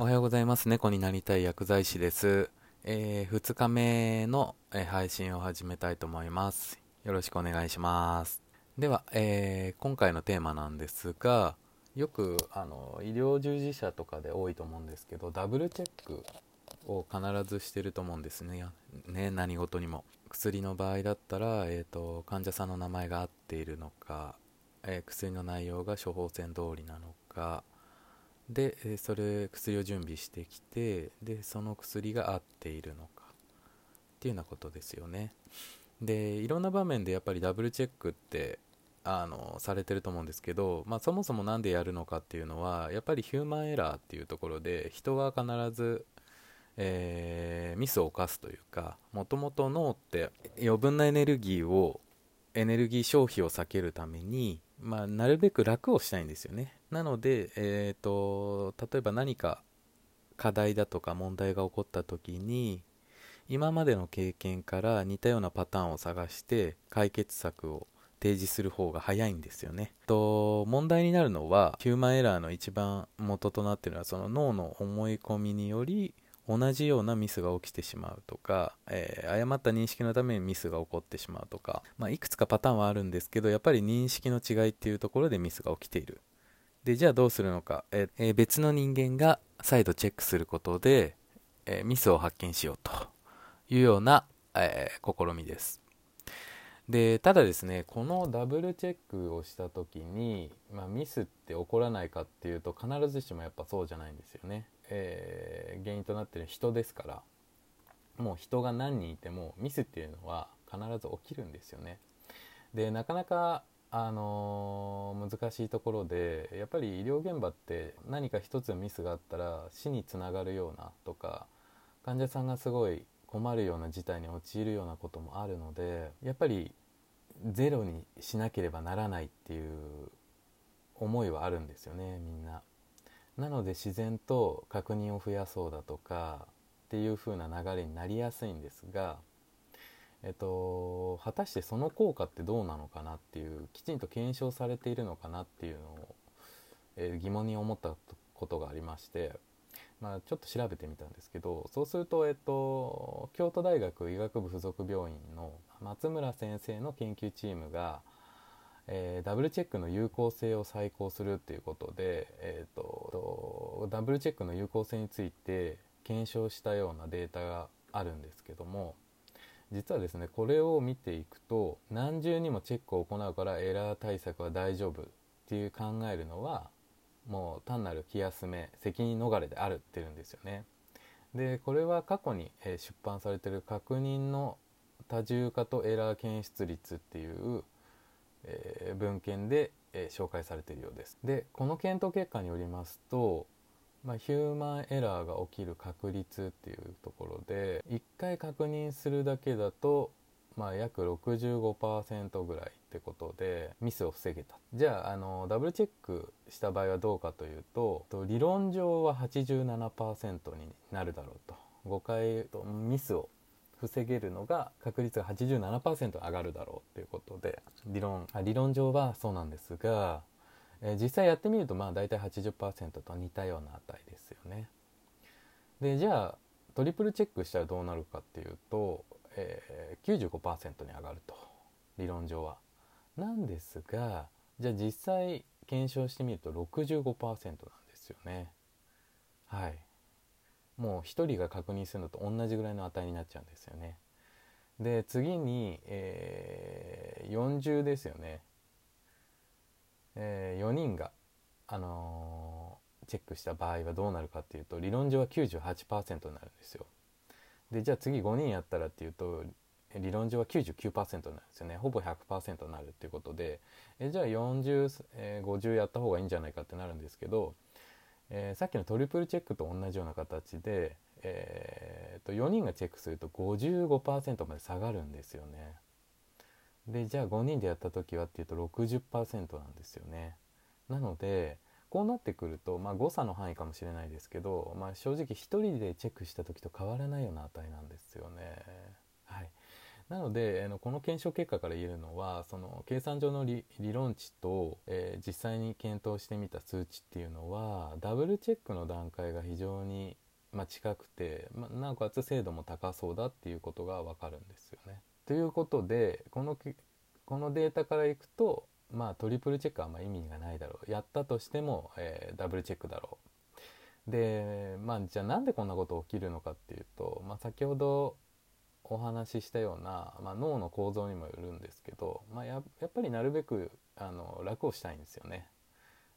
おはようございます。猫になりたい薬剤師です。えー、2日目の、え配信を始めたいと思います。よろしくお願いします。では、えー今回のテーマなんですが、よくあの医療従事者とかで多いと思うんですけど、ダブルチェックを必ずしてると思うんですね。ね何事にも。薬の場合だったら、えー、と患者さんの名前が合っているのか、えー薬の内容が処方箋通りなのか、でそれ薬を準備してきてでその薬が合っているのか。っていうようなことですよね。でいろんな場面でやっぱりダブルチェックってあのされてると思うんですけど、まあ、そもそも何でやるのかっていうのはやっぱりヒューマンエラーっていうところで人は必ず、えーミスを犯すというかもともと脳って余分なエネルギーをエネルギー消費を避けるために、まあ、なるべく楽をしたいんですよね。なので、えー、と例えば何か課題だとか問題が起こった時に今までの経験から似たようなパターンを探して解決策を提示する方が早いんですよね。と問題になるのはヒューマンエラーの一番元となっているのはその脳の思い込みにより同じようなミスが起きてしまうとか、えー誤った認識のためにミスが起こってしまうとか、まあ、いくつかパターンはあるんですけどやっぱり認識の違いっていうところでミスが起きている。でじゃあどうするのか、えー別の人間が再度チェックすることで、えーミスを発見しようというような、え試みです。でただですねこのダブルチェックをした時に、まあ、ミスって起こらないかっていうと必ずしもやっぱそうじゃないんですよね、えー原因となってる人ですから。もう人が何人いてもミスっていうのは必ず起きるんですよね。でなかなかあのー難しいところでやっぱり医療現場って何か一つのミスがあったら死につながるようなとか患者さんがすごい困るような事態に陥るようなこともあるのでやっぱりゼロにしなければならないっていう思いはあるんですよねみんな。なので自然と確認を増やそうだとかっていう風な流れになりやすいんですが、えっと、果たしてその効果ってどうなのかなっていうきちんと検証されているのかなっていうのを、えー疑問に思ったことがありまして、まあ、ちょっと調べてみたんですけどそうすると、えっと、京都大学医学部附属病院の松村先生の研究チームがえーダブルチェックの有効性を再考するっていうことで、えーととダブルチェックの有効性について検証したようなデータがあるんですけども実はですねこれを見ていくと何重にもチェックを行うからエラー対策は大丈夫っていう考えるのはもう単なる気休め責任逃れであるっていうんですよね。でこれは過去に出版されてる確認の多重化とエラー検出率っていうえ文献で、え紹介されているようですでこの検討結果によりますと、まあ、ヒューマンエラーが起きる確率っていうところで1回確認するだけだと、まあ、約65%ぐらいってことでミスを防げたじゃああのダブルチェックした場合はどうかというと理論上は87%になるだろうと5回とミスを防げるのが確率が87%上がるだろうということで理論あ理論上はそうなんですが、えー実際やってみるとまあ大体80%と似たような値ですよね。でじゃあトリプルチェックしたらどうなるかっていうと、えー95%に上がると理論上は。なんですがじゃあ実際検証してみると65%なんですよね。はい。もう1人が確認するのと同じぐらいの値になっちゃうんですよね。で次に、えー40ですよね、え4人が、あのーチェックした場合はどうなるかっていうと理論上は98%になるんですよ。でじゃあ次5人やったらっていうと理論上は99%なんですよねほぼ100%になるっていうことでえじゃあ40、えー50やった方がいいんじゃないかってなるんですけど、えーさっきのトリプルチェックと同じような形で、えーと4人がチェックすると55%まで下がるんですよね。でじゃあ5人でやった時はっていうと60%なんですよね。なのでこうなってくると、まあ、誤差の範囲かもしれないですけど、まあ、正直1人でチェックした時と変わらないような値なんですよね。はい、なのであのこの検証結果から言えるのはその計算上の理論値と、えー、実際に検討してみた数値っていうのはダブルチェックの段階が非常に、まあ、近くて、まあ、なおかつ精度も高そうだっていうことが分かるんですよね。ということでこのこのデータからいくとまあトリプルチェックはあんま意味がないだろうやったとしても、えー、ダブルチェックだろうでまあじゃあなんでこんなこと起きるのかっていうと、まあ、先ほどお話ししたような、まあ、脳の構造にもよるんですけど、まあ、ややっぱりなるべくあの楽をしたいんですよね。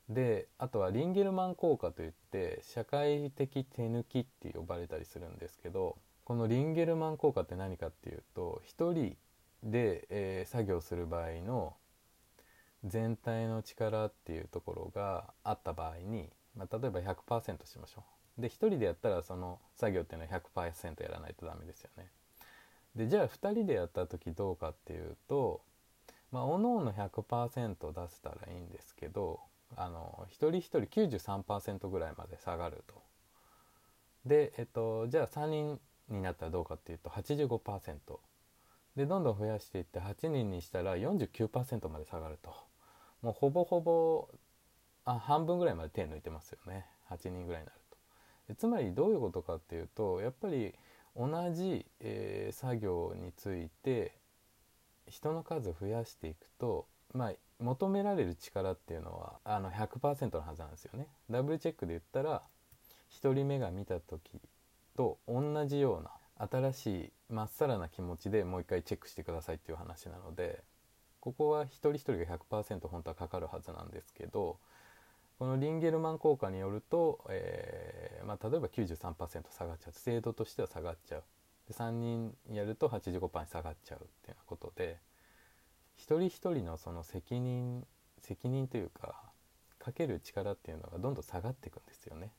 であとはリンゲルマン効果といって社会的手抜きって呼ばれたりするんですけどこのリンゲルマン効果って何かっていうと1人で、えー、作業する場合の全体の力っていうところがあった場合に、まあ、例えば100%しましょう。で1人でやったらその作業っていうのは100%やらないとダメですよね。でじゃあ2人でやった時どうかっていうとまあおのおの100%出せたらいいんですけどあの一人一人93%ぐらいまで下がると。で、えっと、じゃあ3人になったらどうかっていうと85%でどんどん増やしていって8人にしたら49%まで下がるともうほぼほぼあ半分ぐらいまで手抜いてますよね8人ぐらいになるとつまりどういうことかっていうとやっぱり同じ、えー、作業について人の数を増やしていくと、まあ、求められる力っていうのはあの100%のはずなんですよね。ダブルチェックで言ったら1人目が見た時と同じような新しいまっさらな気持ちでもう一回チェックしてくださいっていう話なのでここは一人一人が100%本当はかかるはずなんですけどこのリンゲルマン効果によると、えー、まあ、例えば93%下がっちゃう精度としては下がっちゃうで3人やると85%に下がっちゃうっていうようなことで一人一人のその責任責任というかかける力っていうのがどんどん下がっていくんですよね。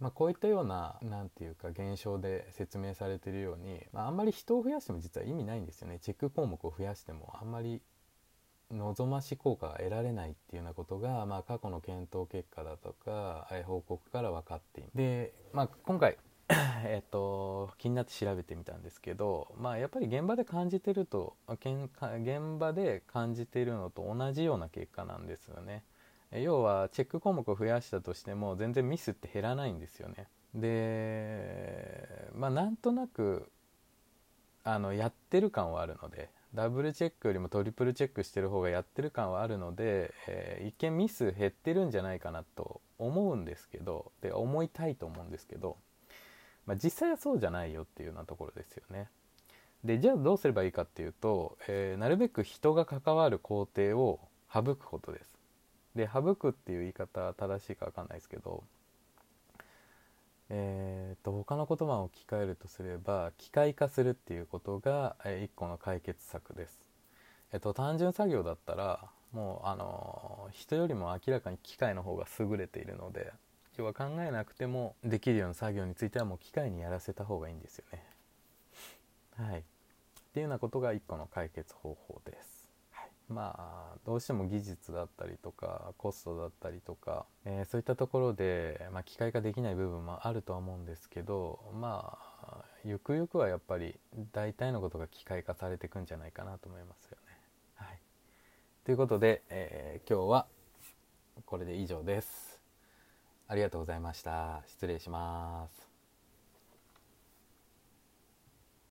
まあ、こういったような何て言うか現象で説明されてるように、まあ、あんまり人を増やしても実は意味ないんですよねチェック項目を増やしてもあんまり望ましい効果が得られないっていうようなことが、まあ、過去の検討結果だとか報告から分かっているで、まあ、今回 えっと気になって調べてみたんですけど、まあ、やっぱり現場で感じてると現場で感じているのと同じような結果なんですよね。要はチェック項目を増やしたとしても全然ミスって減らないんですよね。でまあなんとなくあのやってる感はあるのでダブルチェックよりもトリプルチェックしてる方がやってる感はあるので、えー、一見ミス減ってるんじゃないかなと思うんですけどで思いたいと思うんですけど、まあ、実際はそうじゃないよっていうようなところですよね。でじゃあどうすればいいかっていうと、えー、なるべく人が関わる工程を省くことです。で省くっていう言い方正しいか分かんないですけどえーと、他の言葉を置き換えるとすれば機械化するっていうことが、えー、一個の解決策です。えっと、単純作業だったらもうあの人よりも明らかに機械の方が優れているので要は考えなくてもできるような作業についてはもう機械にやらせた方がいいんですよね。はい。っていうようなことが一個の解決方法です。まあどうしても技術だったりとかコストだったりとか、えー、そういったところで、まあ、機械化できない部分もあるとは思うんですけどまあゆくゆくはやっぱり大体のことが機械化されていくんじゃないかなと思いますよね。はい、ということで、えー、今日はこれで以上です。ありがとうございました。失礼します。